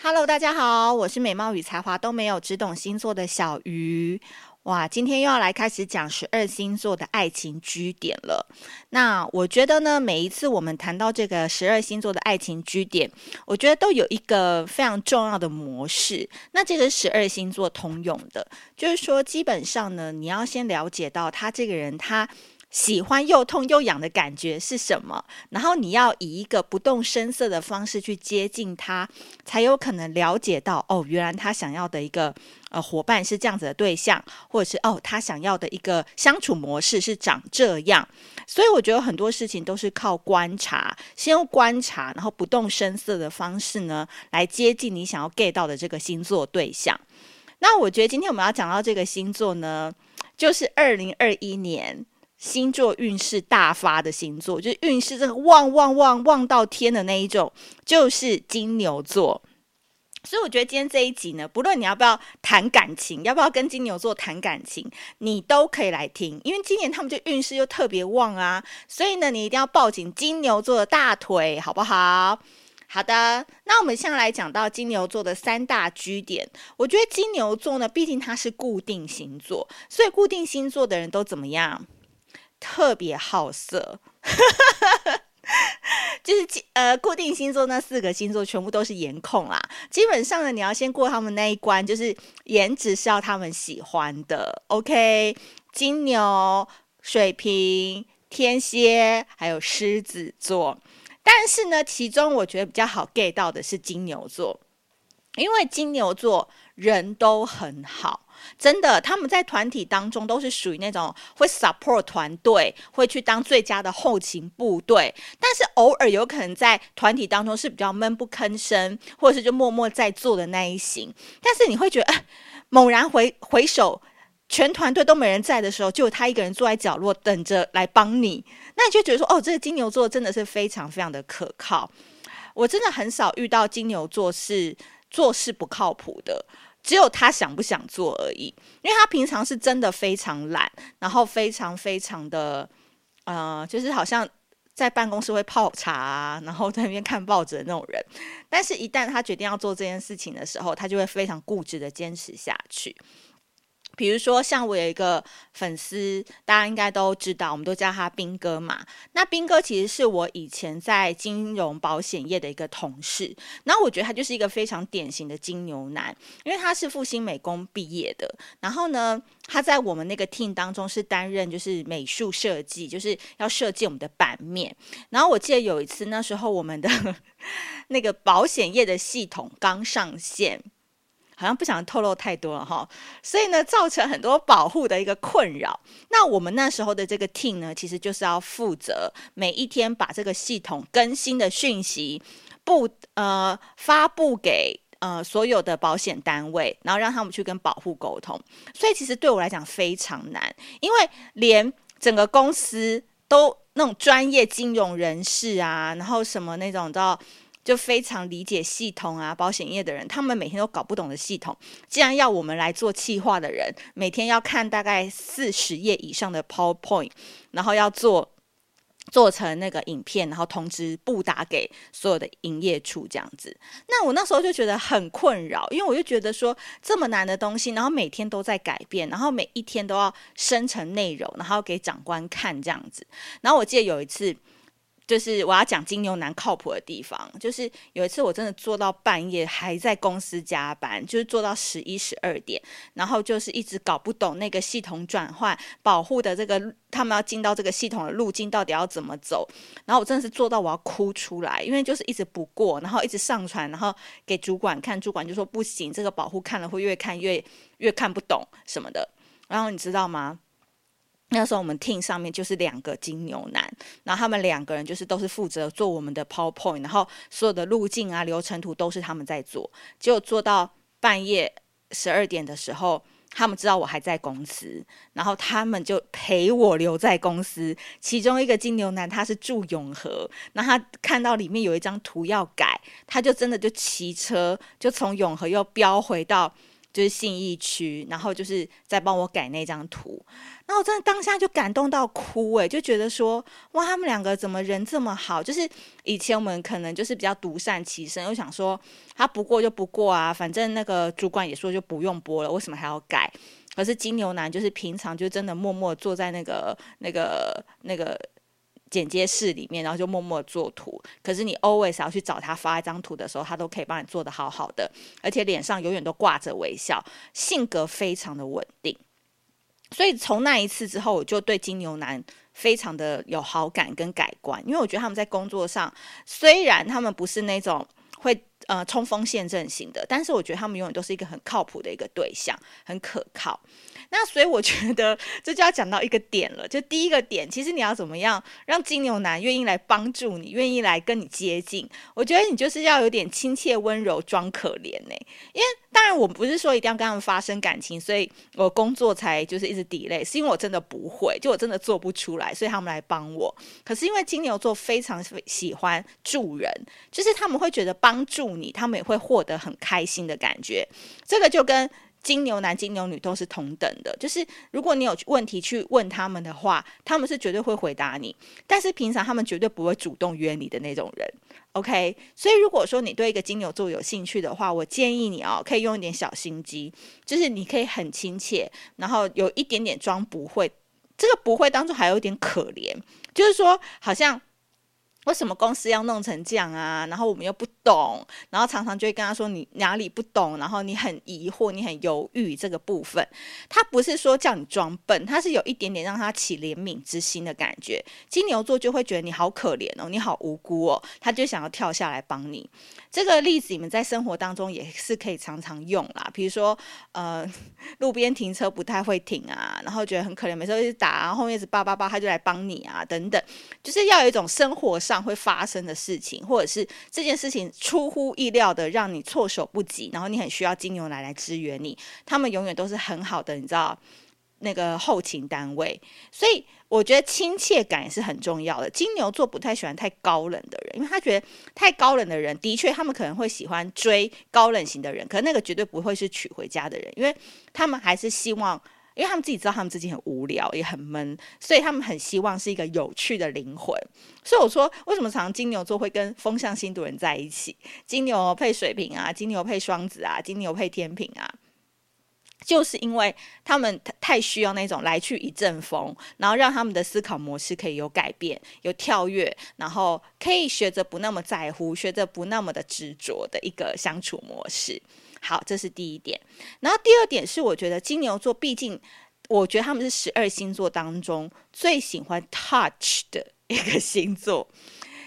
Hello，大家好，我是美貌与才华都没有，只懂星座的小鱼。哇，今天又要来开始讲十二星座的爱情 G 点了。那我觉得呢，每一次我们谈到这个十二星座的爱情 G 点，我觉得都有一个非常重要的模式。那这个十二星座通用的，就是说，基本上呢，你要先了解到他这个人他。喜欢又痛又痒的感觉是什么？然后你要以一个不动声色的方式去接近他，才有可能了解到哦，原来他想要的一个呃伙伴是这样子的对象，或者是哦，他想要的一个相处模式是长这样。所以我觉得很多事情都是靠观察，先用观察，然后不动声色的方式呢，来接近你想要 get 到的这个星座对象。那我觉得今天我们要讲到这个星座呢，就是二零二一年。星座运势大发的星座，就是运势这个旺旺旺旺到天的那一种，就是金牛座。所以我觉得今天这一集呢，不论你要不要谈感情，要不要跟金牛座谈感情，你都可以来听，因为今年他们就运势又特别旺啊。所以呢，你一定要抱紧金牛座的大腿，好不好？好的，那我们现在来讲到金牛座的三大居点。我觉得金牛座呢，毕竟它是固定星座，所以固定星座的人都怎么样？特别好色，就是呃，固定星座那四个星座全部都是颜控啦。基本上呢，你要先过他们那一关，就是颜值是要他们喜欢的。OK，金牛、水瓶、天蝎，还有狮子座。但是呢，其中我觉得比较好 get 到的是金牛座，因为金牛座人都很好。真的，他们在团体当中都是属于那种会 support 团队，会去当最佳的后勤部队。但是偶尔有可能在团体当中是比较闷不吭声，或者是就默默在做的那一型。但是你会觉得，呃、猛然回回首，全团队都没人在的时候，就他一个人坐在角落等着来帮你。那你就觉得说，哦，这个金牛座真的是非常非常的可靠。我真的很少遇到金牛座是做事不靠谱的。只有他想不想做而已，因为他平常是真的非常懒，然后非常非常的，呃，就是好像在办公室会泡茶，然后在那边看报纸的那种人。但是，一旦他决定要做这件事情的时候，他就会非常固执的坚持下去。比如说，像我有一个粉丝，大家应该都知道，我们都叫他兵哥嘛。那兵哥其实是我以前在金融保险业的一个同事，然后我觉得他就是一个非常典型的金牛男，因为他是复兴美工毕业的。然后呢，他在我们那个 team 当中是担任就是美术设计，就是要设计我们的版面。然后我记得有一次，那时候我们的 那个保险业的系统刚上线。好像不想透露太多了哈，所以呢，造成很多保护的一个困扰。那我们那时候的这个 team 呢，其实就是要负责每一天把这个系统更新的讯息不呃发布给呃所有的保险单位，然后让他们去跟保护沟通。所以其实对我来讲非常难，因为连整个公司都那种专业金融人士啊，然后什么那种叫。就非常理解系统啊，保险业的人，他们每天都搞不懂的系统，既然要我们来做企划的人，每天要看大概四十页以上的 PowerPoint，然后要做做成那个影片，然后通知布达给所有的营业处这样子。那我那时候就觉得很困扰，因为我就觉得说这么难的东西，然后每天都在改变，然后每一天都要生成内容，然后给长官看这样子。然后我记得有一次。就是我要讲金牛男靠谱的地方，就是有一次我真的做到半夜还在公司加班，就是做到十一十二点，然后就是一直搞不懂那个系统转换保护的这个他们要进到这个系统的路径到底要怎么走，然后我真的是做到我要哭出来，因为就是一直不过，然后一直上传，然后给主管看，主管就说不行，这个保护看了会越看越越看不懂什么的，然后你知道吗？那时候我们 team 上面就是两个金牛男，然后他们两个人就是都是负责做我们的 PowerPoint，然后所有的路径啊、流程图都是他们在做。结果做到半夜十二点的时候，他们知道我还在公司，然后他们就陪我留在公司。其中一个金牛男他是住永和，那他看到里面有一张图要改，他就真的就骑车就从永和又飙回到。就是信义区，然后就是在帮我改那张图，然后我真的当下就感动到哭诶，就觉得说哇，他们两个怎么人这么好？就是以前我们可能就是比较独善其身，又想说他不过就不过啊，反正那个主管也说就不用播了，为什么还要改？可是金牛男就是平常就真的默默坐在那个那个那个。剪接室里面，然后就默默做图。可是你 always 要去找他发一张图的时候，他都可以帮你做得好好的，而且脸上永远都挂着微笑，性格非常的稳定。所以从那一次之后，我就对金牛男非常的有好感跟改观，因为我觉得他们在工作上，虽然他们不是那种会呃冲锋陷阵型的，但是我觉得他们永远都是一个很靠谱的一个对象，很可靠。那所以我觉得这就要讲到一个点了，就第一个点，其实你要怎么样让金牛男愿意来帮助你，愿意来跟你接近？我觉得你就是要有点亲切温柔，装可怜呢。因为当然我不是说一定要跟他们发生感情，所以我工作才就是一直 delay，是因为我真的不会，就我真的做不出来，所以他们来帮我。可是因为金牛座非常喜欢助人，就是他们会觉得帮助你，他们也会获得很开心的感觉。这个就跟。金牛男、金牛女都是同等的，就是如果你有问题去问他们的话，他们是绝对会回答你。但是平常他们绝对不会主动约你的那种人。OK，所以如果说你对一个金牛座有兴趣的话，我建议你哦，可以用一点小心机，就是你可以很亲切，然后有一点点装不会。这个不会当中还有一点可怜，就是说好像。为什么公司要弄成这样啊？然后我们又不懂，然后常常就会跟他说，你哪里不懂，然后你很疑惑，你很犹豫这个部分。他不是说叫你装笨，他是有一点点让他起怜悯之心的感觉。金牛座就会觉得你好可怜哦，你好无辜哦，他就想要跳下来帮你。这个例子你们在生活当中也是可以常常用啦，比如说呃，路边停车不太会停啊，然后觉得很可怜，每次都一直打，然后面一直叭叭叭，他就来帮你啊，等等，就是要有一种生活上。会发生的事情，或者是这件事情出乎意料的让你措手不及，然后你很需要金牛男来支援你，他们永远都是很好的，你知道那个后勤单位，所以我觉得亲切感也是很重要的。金牛座不太喜欢太高冷的人，因为他觉得太高冷的人，的确他们可能会喜欢追高冷型的人，可是那个绝对不会是娶回家的人，因为他们还是希望。因为他们自己知道他们自己很无聊也很闷，所以他们很希望是一个有趣的灵魂。所以我说，为什么常金牛座会跟风象星座人在一起？金牛配水瓶啊，金牛配双子啊，金牛配天秤啊，就是因为他们太需要那种来去一阵风，然后让他们的思考模式可以有改变、有跳跃，然后可以学着不那么在乎、学着不那么的执着的一个相处模式。好，这是第一点。然后第二点是，我觉得金牛座，毕竟我觉得他们是十二星座当中最喜欢 touch 的一个星座。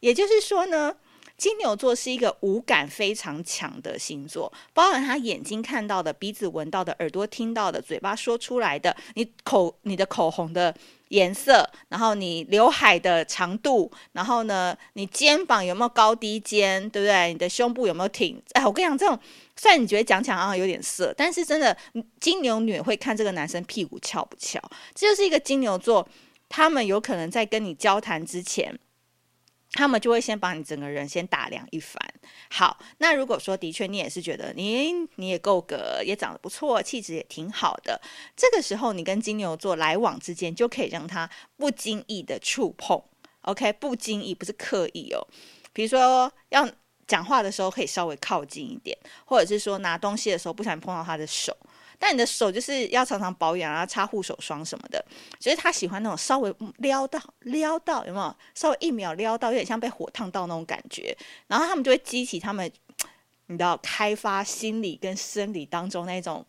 也就是说呢，金牛座是一个五感非常强的星座，包含他眼睛看到的、鼻子闻到的、耳朵听到的、嘴巴说出来的、你口、你的口红的颜色，然后你刘海的长度，然后呢，你肩膀有没有高低肩，对不对？你的胸部有没有挺？哎，我跟你讲，这种。虽然你觉得讲起来好像有点色，但是真的金牛女会看这个男生屁股翘不翘，这就是一个金牛座，他们有可能在跟你交谈之前，他们就会先把你整个人先打量一番。好，那如果说的确你也是觉得你你也够格，也长得不错，气质也挺好的，这个时候你跟金牛座来往之间就可以让他不经意的触碰，OK，不经意不是刻意哦，比如说要。讲话的时候可以稍微靠近一点，或者是说拿东西的时候不小心碰到他的手，但你的手就是要常常保养啊，擦护手霜什么的。所以他喜欢那种稍微撩到撩到，有没有？稍微一秒撩到，有点像被火烫到那种感觉。然后他们就会激起他们，你知道，开发心理跟生理当中那种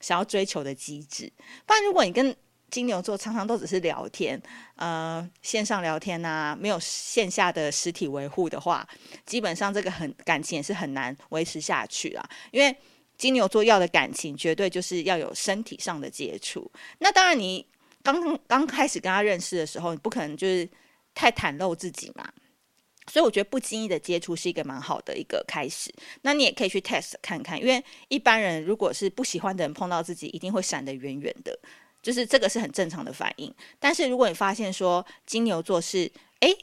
想要追求的机制。不然如果你跟金牛座常常都只是聊天，呃，线上聊天啊，没有线下的实体维护的话，基本上这个很感情也是很难维持下去啊。因为金牛座要的感情，绝对就是要有身体上的接触。那当然，你刚刚开始跟他认识的时候，你不可能就是太袒露自己嘛。所以我觉得不经意的接触是一个蛮好的一个开始。那你也可以去 test 看看，因为一般人如果是不喜欢的人碰到自己，一定会闪得远远的。就是这个是很正常的反应，但是如果你发现说金牛座是诶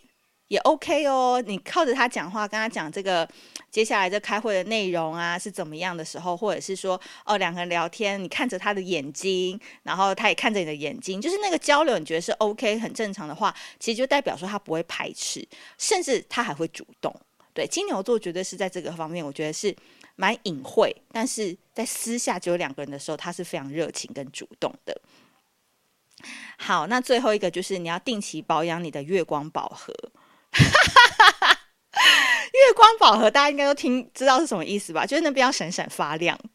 也 OK 哦。你靠着他讲话，跟他讲这个接下来这开会的内容啊是怎么样的时候，或者是说哦两个人聊天，你看着他的眼睛，然后他也看着你的眼睛，就是那个交流，你觉得是 OK 很正常的话，其实就代表说他不会排斥，甚至他还会主动。对，金牛座绝对是在这个方面，我觉得是蛮隐晦，但是在私下只有两个人的时候，他是非常热情跟主动的。好，那最后一个就是你要定期保养你的月光宝盒。月光宝盒大家应该都听知道是什么意思吧？就是那边要闪闪发亮。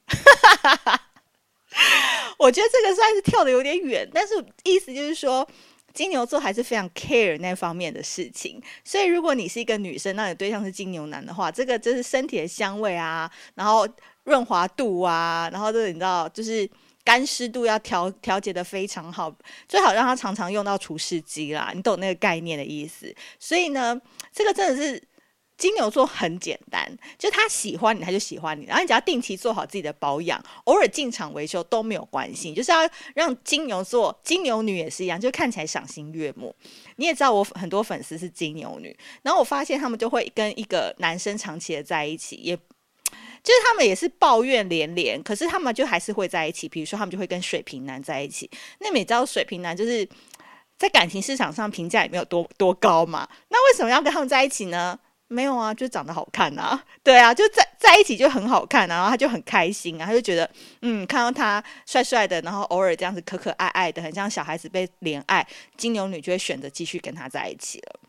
我觉得这个算是跳得有点远，但是意思就是说。金牛座还是非常 care 那方面的事情，所以如果你是一个女生，那你对象是金牛男的话，这个就是身体的香味啊，然后润滑度啊，然后这个你知道，就是干湿度要调调节得非常好，最好让他常常用到除湿机啦，你懂那个概念的意思。所以呢，这个真的是。金牛座很简单，就他喜欢你，他就喜欢你。然后你只要定期做好自己的保养，偶尔进场维修都没有关系。就是要让金牛座、金牛女也是一样，就看起来赏心悦目。你也知道我很多粉丝是金牛女，然后我发现他们就会跟一个男生长期的在一起，也就是他们也是抱怨连连，可是他们就还是会在一起。比如说他们就会跟水瓶男在一起，那你知道水瓶男就是在感情市场上评价也没有多多高嘛？那为什么要跟他们在一起呢？没有啊，就长得好看啊，对啊，就在在一起就很好看啊，然后他就很开心啊，他就觉得嗯，看到他帅帅的，然后偶尔这样子可可爱爱的，很像小孩子被怜爱，金牛女就会选择继续跟他在一起了。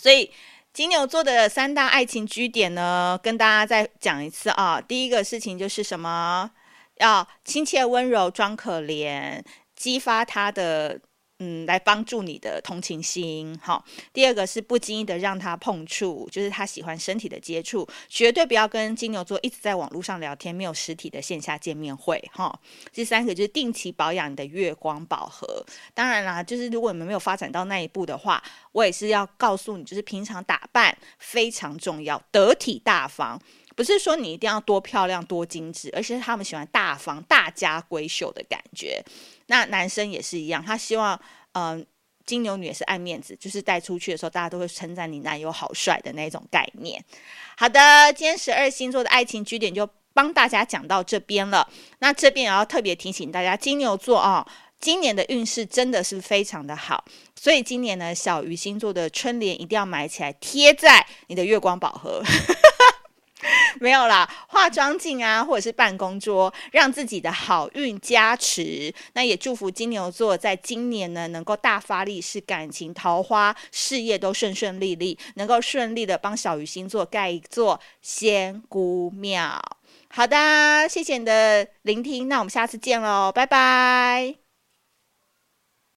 所以金牛座的三大爱情据点呢，跟大家再讲一次啊，第一个事情就是什么，要亲切温柔装可怜，激发他的。嗯，来帮助你的同情心。好，第二个是不经意的让他碰触，就是他喜欢身体的接触，绝对不要跟金牛座一直在网络上聊天，没有实体的线下见面会。哈，第三个就是定期保养你的月光宝盒。当然啦，就是如果你们没有发展到那一步的话，我也是要告诉你，就是平常打扮非常重要，得体大方。不是说你一定要多漂亮多精致，而是他们喜欢大方、大家闺秀的感觉。那男生也是一样，他希望，嗯、金牛女也是爱面子，就是带出去的时候，大家都会称赞你男友好帅的那种概念。好的，今天十二星座的爱情据点就帮大家讲到这边了。那这边也要特别提醒大家，金牛座啊、哦，今年的运势真的是非常的好，所以今年呢，小鱼星座的春联一定要买起来，贴在你的月光宝盒。没有啦，化妆镜啊，或者是办公桌，让自己的好运加持。那也祝福金牛座在今年呢，能够大发力，是，感情、桃花、事业都顺顺利利，能够顺利的帮小鱼星座盖一座仙姑庙。好的，谢谢你的聆听，那我们下次见喽，拜拜。